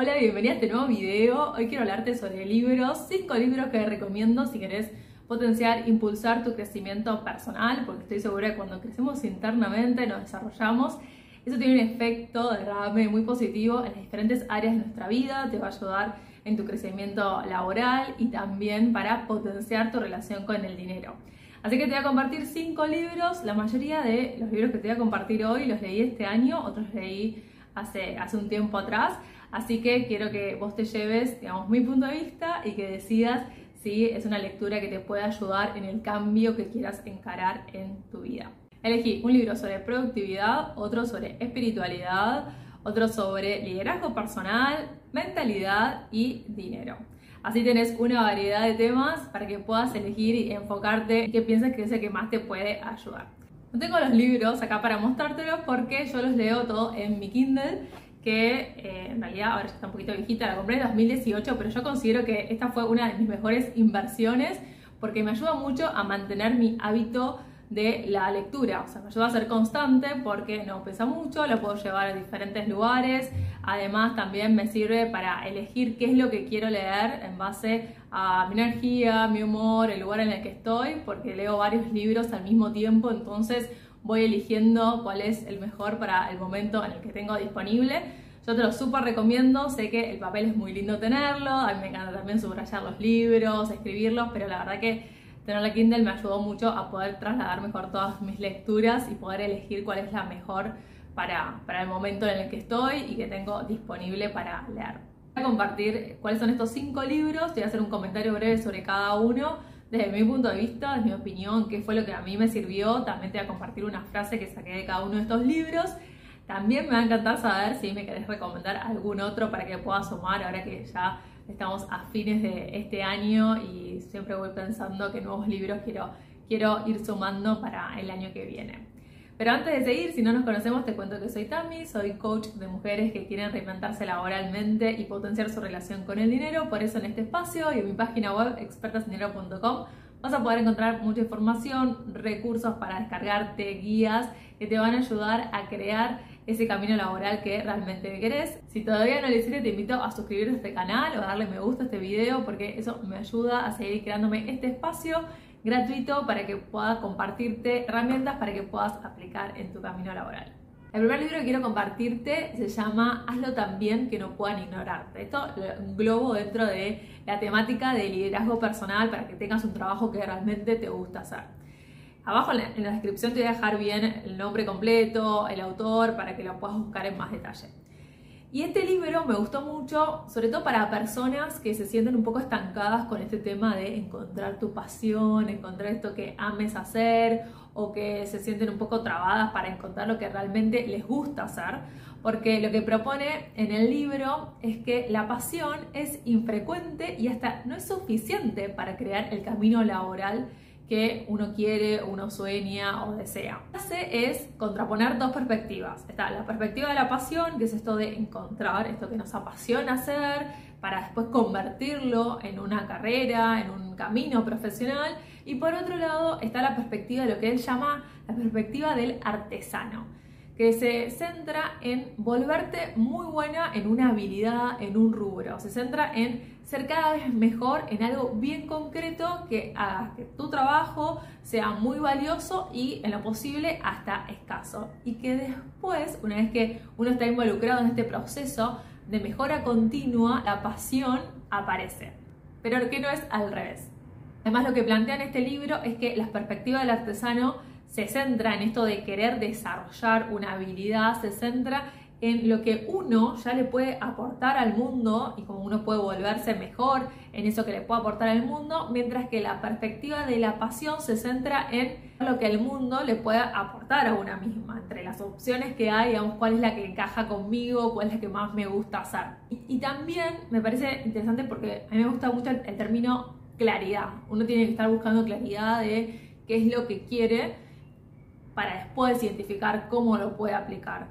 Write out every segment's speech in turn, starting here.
Hola, bienvenida a este nuevo video. Hoy quiero hablarte sobre libros, 5 libros que recomiendo si querés potenciar, impulsar tu crecimiento personal, porque estoy segura que cuando crecemos internamente, nos desarrollamos, eso tiene un efecto derrame muy positivo en las diferentes áreas de nuestra vida, te va a ayudar en tu crecimiento laboral y también para potenciar tu relación con el dinero. Así que te voy a compartir cinco libros, la mayoría de los libros que te voy a compartir hoy los leí este año, otros leí hace, hace un tiempo atrás, así que quiero que vos te lleves, digamos, mi punto de vista y que decidas si es una lectura que te puede ayudar en el cambio que quieras encarar en tu vida. Elegí un libro sobre productividad, otro sobre espiritualidad, otro sobre liderazgo personal, mentalidad y dinero. Así tenés una variedad de temas para que puedas elegir y enfocarte en qué piensas que es el que más te puede ayudar. No tengo los libros acá para mostrártelos porque yo los leo todo en mi Kindle, que eh, en realidad ahora ya está un poquito viejita, la compré en 2018, pero yo considero que esta fue una de mis mejores inversiones porque me ayuda mucho a mantener mi hábito de la lectura. O sea, me ayuda a ser constante porque no pesa mucho, lo puedo llevar a diferentes lugares. Además, también me sirve para elegir qué es lo que quiero leer en base a mi energía, mi humor, el lugar en el que estoy, porque leo varios libros al mismo tiempo, entonces voy eligiendo cuál es el mejor para el momento en el que tengo disponible. Yo te lo súper recomiendo, sé que el papel es muy lindo tenerlo, a mí me encanta también subrayar los libros, escribirlos, pero la verdad que tener la Kindle me ayudó mucho a poder trasladar mejor todas mis lecturas y poder elegir cuál es la mejor para, para el momento en el que estoy y que tengo disponible para leer. Voy a compartir cuáles son estos cinco libros, te voy a hacer un comentario breve sobre cada uno desde mi punto de vista, desde mi opinión, qué fue lo que a mí me sirvió. También te voy a compartir una frase que saqué de cada uno de estos libros. También me va a encantar saber si me querés recomendar algún otro para que pueda sumar ahora que ya estamos a fines de este año y siempre voy pensando que nuevos libros quiero, quiero ir sumando para el año que viene. Pero antes de seguir, si no nos conocemos, te cuento que soy Tami, soy coach de mujeres que quieren reinventarse laboralmente y potenciar su relación con el dinero. Por eso en este espacio y en mi página web expertasindinero.com vas a poder encontrar mucha información, recursos para descargarte, guías que te van a ayudar a crear ese camino laboral que realmente querés. Si todavía no lo hiciste, te invito a suscribirte a este canal o a darle me gusta a este video porque eso me ayuda a seguir creándome este espacio gratuito para que pueda compartirte herramientas para que puedas aplicar en tu camino laboral. El primer libro que quiero compartirte se llama Hazlo tan bien que no puedan ignorarte. Esto lo englobo dentro de la temática de liderazgo personal para que tengas un trabajo que realmente te gusta hacer. Abajo en la, descripción te voy a dejar bien el nombre completo, el autor, para que lo puedas buscar en más detalle. Y este libro me gustó mucho, sobre todo para personas que se sienten un poco estancadas con este tema de encontrar tu pasión, encontrar esto que ames hacer o que se sienten un poco trabadas para encontrar lo que realmente les gusta hacer. Porque lo que propone en el libro es que la pasión es infrecuente y hasta no es suficiente para crear el camino laboral que uno quiere, uno sueña o desea. Lo que hace es contraponer dos perspectivas. Está la perspectiva de la pasión, que es esto de encontrar esto que nos apasiona hacer, para después convertirlo en una carrera, en un camino profesional. Y por otro lado está la perspectiva de lo que él llama la perspectiva del artesano que se centra en volverte muy buena en una habilidad, en un rubro. Se centra en ser cada vez mejor en algo bien concreto que haga que tu trabajo sea muy valioso y en lo posible hasta escaso. Y que después, una vez que uno está involucrado en este proceso de mejora continua, la pasión aparece. Pero que no es al revés. Además, lo que plantea en este libro es que la perspectiva del artesano se centra en esto de querer desarrollar una habilidad, se centra en lo que uno ya le puede aportar al mundo y cómo uno puede volverse mejor en eso que le puede aportar al mundo, mientras que la perspectiva de la pasión se centra en lo que el mundo le puede aportar a una misma, entre las opciones que hay, digamos, cuál es la que encaja conmigo, cuál es la que más me gusta hacer. Y, también me parece interesante porque a mí me gusta mucho el término claridad. Uno tiene que estar buscando claridad de qué es lo que quiere para después identificar cómo lo puede aplicar.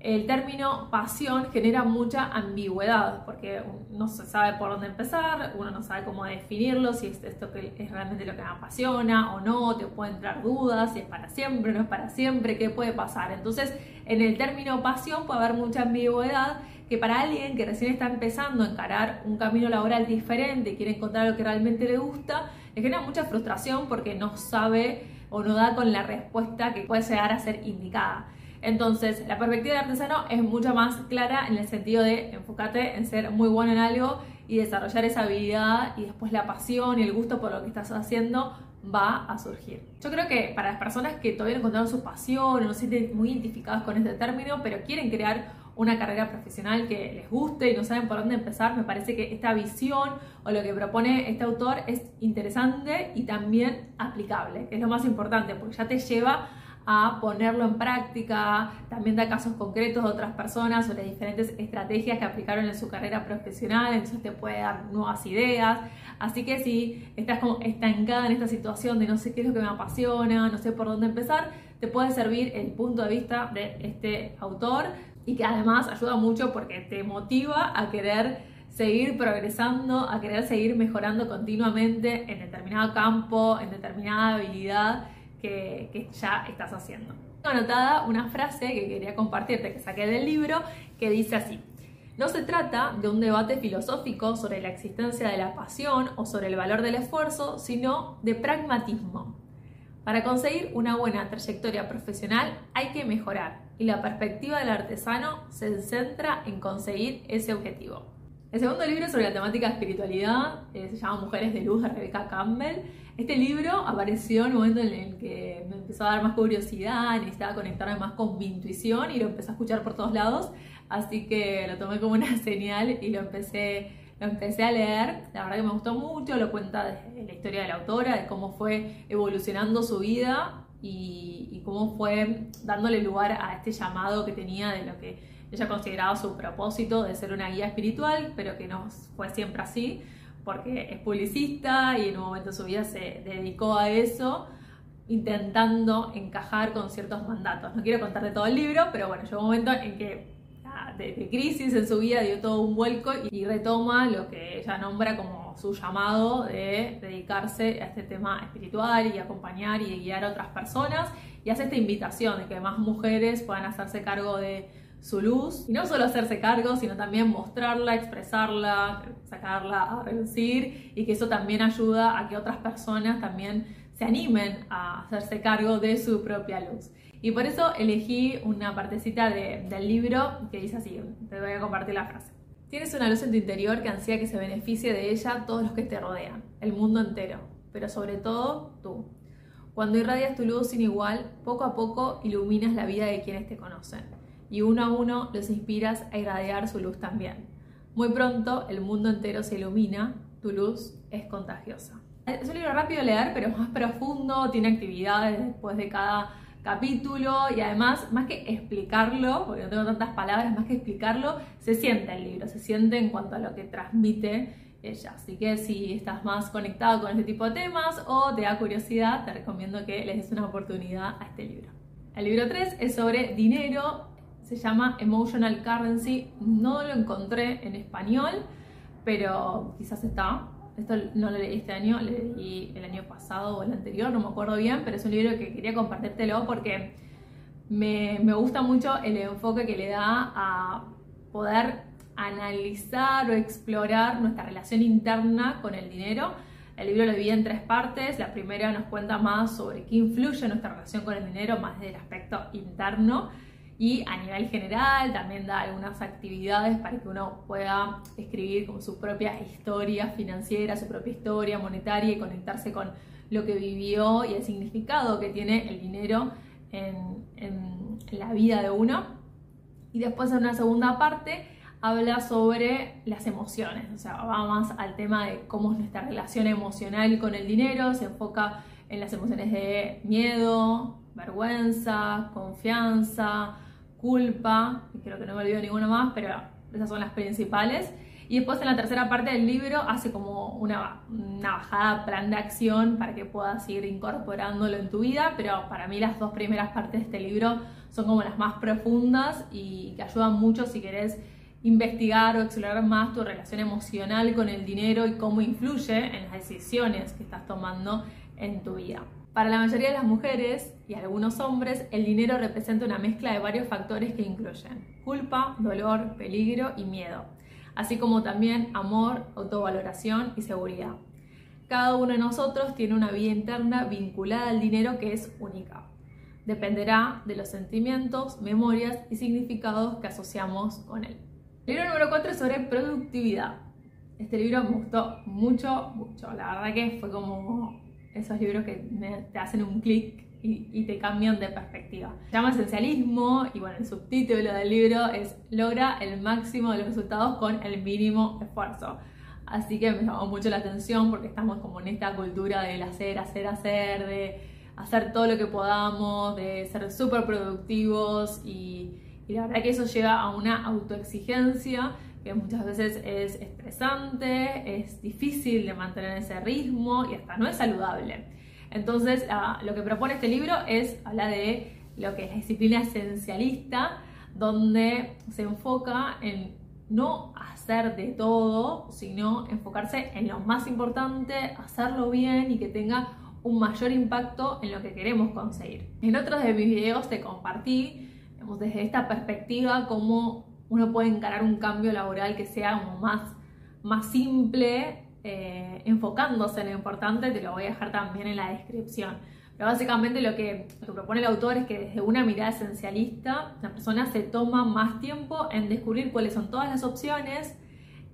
El término pasión genera mucha ambigüedad porque no se sabe por dónde empezar, uno no sabe cómo definirlo, si es esto es realmente lo que me apasiona o no, te pueden entrar dudas, si es para siempre, no es para siempre, qué puede pasar. Entonces, en el término pasión puede haber mucha ambigüedad que para alguien que recién está empezando a encarar un camino laboral diferente, quiere encontrar lo que realmente le gusta, le genera mucha frustración porque no sabe o no da con la respuesta que puede llegar a ser indicada. Entonces, la perspectiva del artesano es mucho más clara en el sentido de enfocarte en ser muy bueno en algo y desarrollar esa habilidad y después la pasión y el gusto por lo que estás haciendo va a surgir. Yo creo que para las personas que todavía no encontraron su pasión o no se sienten muy identificadas con este término, pero quieren crear una carrera profesional que les guste y no saben por dónde empezar, me parece que esta visión o lo que propone este autor es interesante y también aplicable, que es lo más importante, porque ya te lleva a ponerlo en práctica, también da casos concretos de otras personas sobre diferentes estrategias que aplicaron en su carrera profesional, entonces te puede dar nuevas ideas. Así que si estás como estancada en esta situación de no sé qué es lo que me apasiona, no sé por dónde empezar, te puede servir el punto de vista de este autor y que además ayuda mucho porque te motiva a querer seguir progresando, a querer seguir mejorando continuamente en determinado campo, en determinada habilidad que, ya estás haciendo. Tengo anotada una frase que quería compartirte que saqué del libro que dice así. No se trata de un debate filosófico sobre la existencia de la pasión o sobre el valor del esfuerzo, sino de pragmatismo. Para conseguir una buena trayectoria profesional hay que mejorar y la perspectiva del artesano se centra en conseguir ese objetivo. El segundo libro sobre la temática de espiritualidad eh, se llama Mujeres de Luz de Rebecca Campbell. Este libro apareció en un momento en el que me empezó a dar más curiosidad, necesitaba conectarme más con mi intuición y lo empecé a escuchar por todos lados, así que lo tomé como una señal y lo empecé, lo empecé a leer. La verdad que me gustó mucho, lo cuenta la historia de la autora, de cómo fue evolucionando su vida y, cómo fue dándole lugar a este llamado que tenía de lo que ella consideraba su propósito de ser una guía espiritual, pero que no fue siempre así, porque es publicista y en un momento de su vida se dedicó a eso, intentando encajar con ciertos mandatos. No quiero contarte todo el libro, pero bueno, llegó un momento en que ah, de, crisis en su vida dio todo un vuelco y retoma lo que ella nombra como su llamado de dedicarse a este tema espiritual y acompañar y guiar a otras personas. Y hace esta invitación de que más mujeres puedan hacerse cargo de su luz. Y no solo hacerse cargo, sino también mostrarla, expresarla, sacarla a reducir y que eso también ayuda a que otras personas también se animen a hacerse cargo de su propia luz. Y por eso elegí una partecita del libro que dice así, te voy a compartir la frase. Tienes una luz en tu interior que ansía que se beneficie de ella todos los que te rodean, el mundo entero, pero sobre todo tú. Cuando irradias tu luz sin igual, poco a poco iluminas la vida de quienes te conocen y uno a uno los inspiras a irradiar su luz también. Muy pronto el mundo entero se ilumina, tu luz es contagiosa. Es un libro rápido de leer, pero más profundo, tiene actividades después de cada capítulo y además, más que explicarlo, porque no tengo tantas palabras, más que explicarlo, se siente el libro, se siente en cuanto a lo que transmite ella. Así que si estás más conectado con este tipo de temas o te da curiosidad, te recomiendo que les des una oportunidad a este libro. El libro 3 es sobre dinero se llama Emotional Currency. No lo encontré en español, pero quizás está. Esto no lo leí este año, lo leí el año pasado o el anterior, no me acuerdo bien, pero es un libro que quería compartírtelo porque me, me gusta mucho el enfoque que le da a poder analizar o explorar nuestra relación interna con el dinero. El libro lo divide en tres partes. La primera nos cuenta más sobre qué influye nuestra relación con el dinero, más del aspecto interno y a nivel general también da algunas actividades para que uno pueda escribir como su propia historia financiera, su propia historia monetaria y conectarse con lo que vivió y el significado que tiene el dinero en, en la vida de uno. Y después en una segunda parte habla sobre las emociones, o sea, va más al tema de cómo es nuestra relación emocional con el dinero, se enfoca en las emociones de miedo, vergüenza, confianza, culpa, y creo que no me olvido ninguna más, pero esas son las principales. Y después en la tercera parte del libro hace como una, una bajada plan de acción para que puedas ir incorporándolo en tu vida, pero para mí las dos primeras partes de este libro son como las más profundas y que ayudan mucho si querés investigar o explorar más tu relación emocional con el dinero y cómo influye en las decisiones que estás tomando en tu vida. Para la mayoría de las mujeres y algunos hombres, el dinero representa una mezcla de varios factores que incluyen culpa, dolor, peligro y miedo, así como también amor, autovaloración y seguridad. Cada uno de nosotros tiene una vida interna vinculada al dinero que es única. Dependerá de los sentimientos, memorias y significados que asociamos con él. El libro número 4 es sobre productividad. Este libro me gustó mucho, mucho. La verdad que fue como esos libros que te hacen un clic y, te cambian de perspectiva. Se llama Esencialismo y bueno, el subtítulo del libro es Logra el máximo de los resultados con el mínimo esfuerzo. Así que me llamó mucho la atención porque estamos como en esta cultura del hacer, hacer, hacer, de hacer todo lo que podamos, de ser súper productivos y y la verdad que eso lleva a una autoexigencia que muchas veces es estresante, es difícil de mantener ese ritmo y hasta no es saludable. Entonces, ah, lo que propone este libro es hablar de lo que es la disciplina esencialista, donde se enfoca en no hacer de todo, sino enfocarse en lo más importante, hacerlo bien y que tenga un mayor impacto en lo que queremos conseguir. En otros de mis videos te compartí desde esta perspectiva, cómo uno puede encarar un cambio laboral que sea como más, más simple, eh, enfocándose en lo importante, te lo voy a dejar también en la descripción. Pero básicamente lo que, lo que propone el autor es que desde una mirada esencialista, la persona se toma más tiempo en descubrir cuáles son todas las opciones,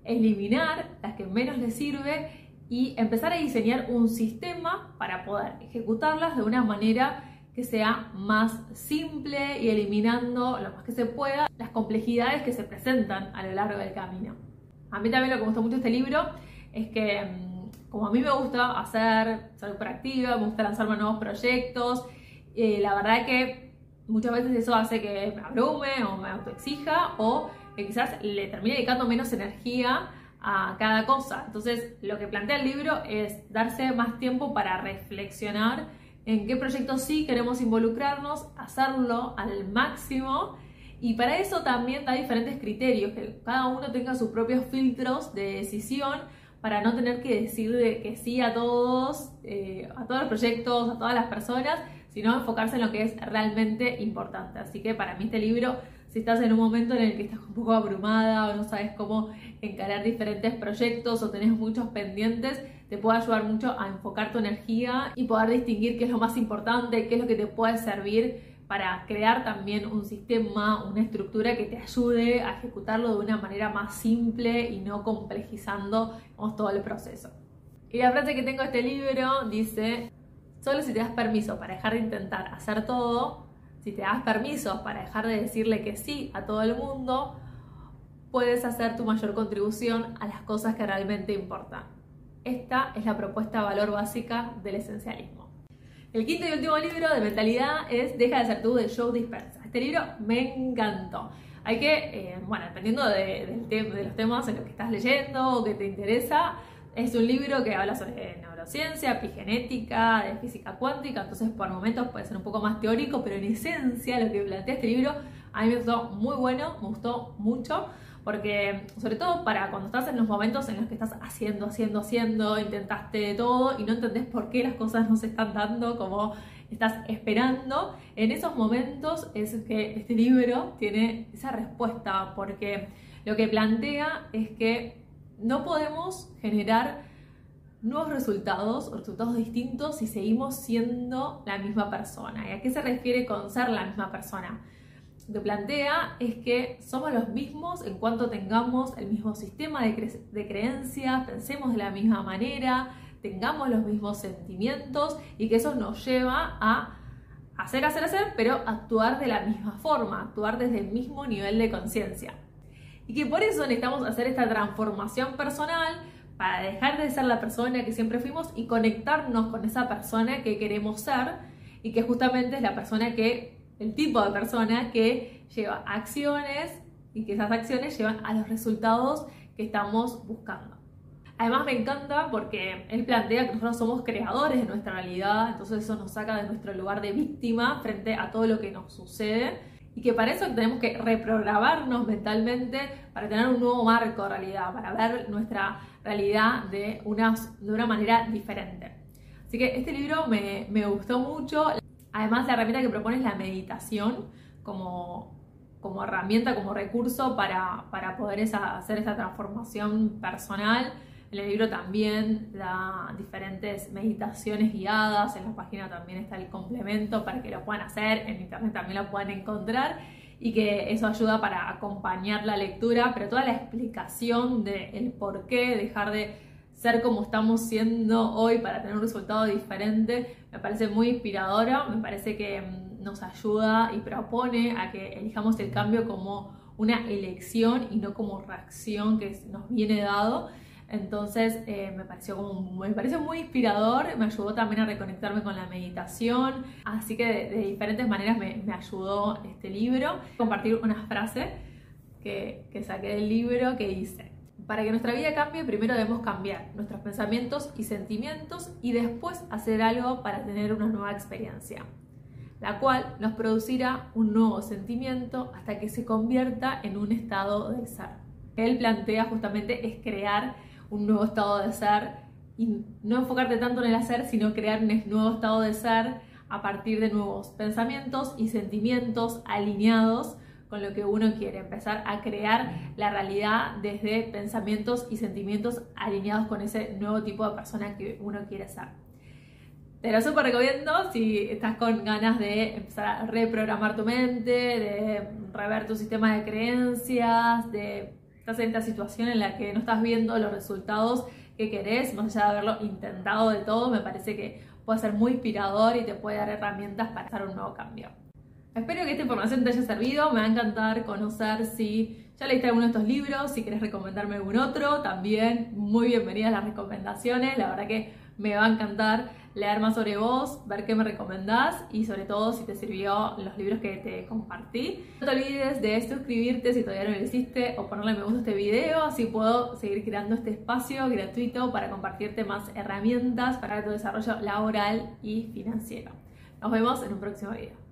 eliminar las que menos le sirve y empezar a diseñar un sistema para poder ejecutarlas de una manera que sea más simple y eliminando lo más que se pueda las complejidades que se presentan a lo largo del camino. A mí también lo que me gustó mucho este libro es que mm, como a mí me gusta hacer, ser activa, me gusta lanzarme nuevos proyectos, eh, la verdad que muchas veces eso hace que me abrume o me autoexija o que quizás le termine dedicando menos energía a cada cosa. Entonces, lo que plantea el libro es darse más tiempo para reflexionar en qué proyectos sí queremos involucrarnos, hacerlo al máximo. Y para eso también da diferentes criterios, que cada uno tenga sus propios filtros de decisión para no tener que decir que sí a todos, eh, a todos los proyectos, a todas las personas, sino enfocarse en lo que es realmente importante. Así que para mí este libro, si estás en un momento en el que estás un poco abrumada o no sabes cómo encarar diferentes proyectos o tenés muchos pendientes, te puede ayudar mucho a enfocar tu energía y poder distinguir qué es lo más importante, qué es lo que te puede servir para crear también un sistema, una estructura que te ayude a ejecutarlo de una manera más simple y no complejizando todo el proceso. Y la frase que tengo de este libro dice, solo si te das permiso para dejar de intentar hacer todo, si te das permiso para dejar de decirle que sí a todo el mundo, puedes hacer tu mayor contribución a las cosas que realmente importan. Esta es la propuesta de valor básica del esencialismo. El quinto y último libro de mentalidad es Deja de ser tú de Joe Dispenza. Este libro me encantó. Hay que, eh, bueno, dependiendo de, de, los temas en los que estás leyendo o que te interesa, es un libro que habla sobre neurociencia, epigenética, de física cuántica, entonces por momentos puede ser un poco más teórico, pero en esencia lo que plantea este libro a mí me gustó muy bueno, me gustó mucho porque sobre todo para cuando estás en los momentos en los que estás haciendo, haciendo, haciendo, intentaste todo y no entendés por qué las cosas no se están dando como estás esperando, en esos momentos es que este libro tiene esa respuesta, porque lo que plantea es que no podemos generar nuevos resultados o resultados distintos si seguimos siendo la misma persona. ¿Y a qué se refiere con ser la misma persona? que plantea es que somos los mismos en cuanto tengamos el mismo sistema de, de, creencias, pensemos de la misma manera, tengamos los mismos sentimientos y que eso nos lleva a hacer, hacer, hacer, pero actuar de la misma forma, actuar desde el mismo nivel de conciencia. Y que por eso necesitamos hacer esta transformación personal para dejar de ser la persona que siempre fuimos y conectarnos con esa persona que queremos ser y que justamente es la persona que el tipo de persona que lleva acciones y que esas acciones llevan a los resultados que estamos buscando. Además me encanta porque él plantea que nosotros somos creadores de nuestra realidad, entonces eso nos saca de nuestro lugar de víctima frente a todo lo que nos sucede y que para eso tenemos que reprogramarnos mentalmente para tener un nuevo marco de realidad, para ver nuestra realidad de una, manera diferente. Así que este libro me, me gustó mucho. Además, la herramienta que propone es la meditación como, como herramienta, como recurso para, para poder hacer esa transformación personal. El libro también da diferentes meditaciones guiadas, en la página también está el complemento para que lo puedan hacer, en internet también lo puedan encontrar y que eso ayuda para acompañar la lectura, pero toda la explicación del por qué dejar de ser como estamos siendo hoy para tener un resultado diferente me parece muy inspiradora, me parece que mm, nos ayuda y propone a que elijamos el cambio como una elección y no como reacción que nos viene dado. Entonces eh, me, pareció como, me pareció muy inspirador, me ayudó también a reconectarme con la meditación, así que de, diferentes maneras me, ayudó este libro. Compartir una frase que, que saqué del libro que dice, para que nuestra vida cambie, primero debemos cambiar nuestros pensamientos y sentimientos y después hacer algo para tener una nueva experiencia, la cual nos producirá un nuevo sentimiento hasta que se convierta en un estado de ser. Él plantea justamente es crear un nuevo estado de ser y no enfocarte tanto en el hacer, sino crear un nuevo estado de ser a partir de nuevos pensamientos y sentimientos alineados con lo que uno quiere, empezar a crear la realidad desde pensamientos y sentimientos alineados con ese nuevo tipo de persona que uno quiere ser. Te lo súper recomiendo si estás con ganas de empezar a reprogramar tu mente, de rever tu sistema de creencias, de estás en esta situación en la que no estás viendo los resultados que querés, más allá de haberlo intentado de todo, me parece que puede ser muy inspirador y te puede dar herramientas para hacer un nuevo cambio. Espero que esta información te haya servido, me va a encantar conocer si ya leíste alguno de estos libros, si quieres recomendarme algún otro, también muy bienvenidas las recomendaciones, la verdad que me va a encantar leer más sobre vos, ver qué me recomendás y sobre todo si te sirvió los libros que te compartí. No te olvides de suscribirte si todavía no lo hiciste o ponerle me gusta a este video, así puedo seguir creando este espacio gratuito para compartirte más herramientas para tu desarrollo laboral y financiero. Nos vemos en un próximo video.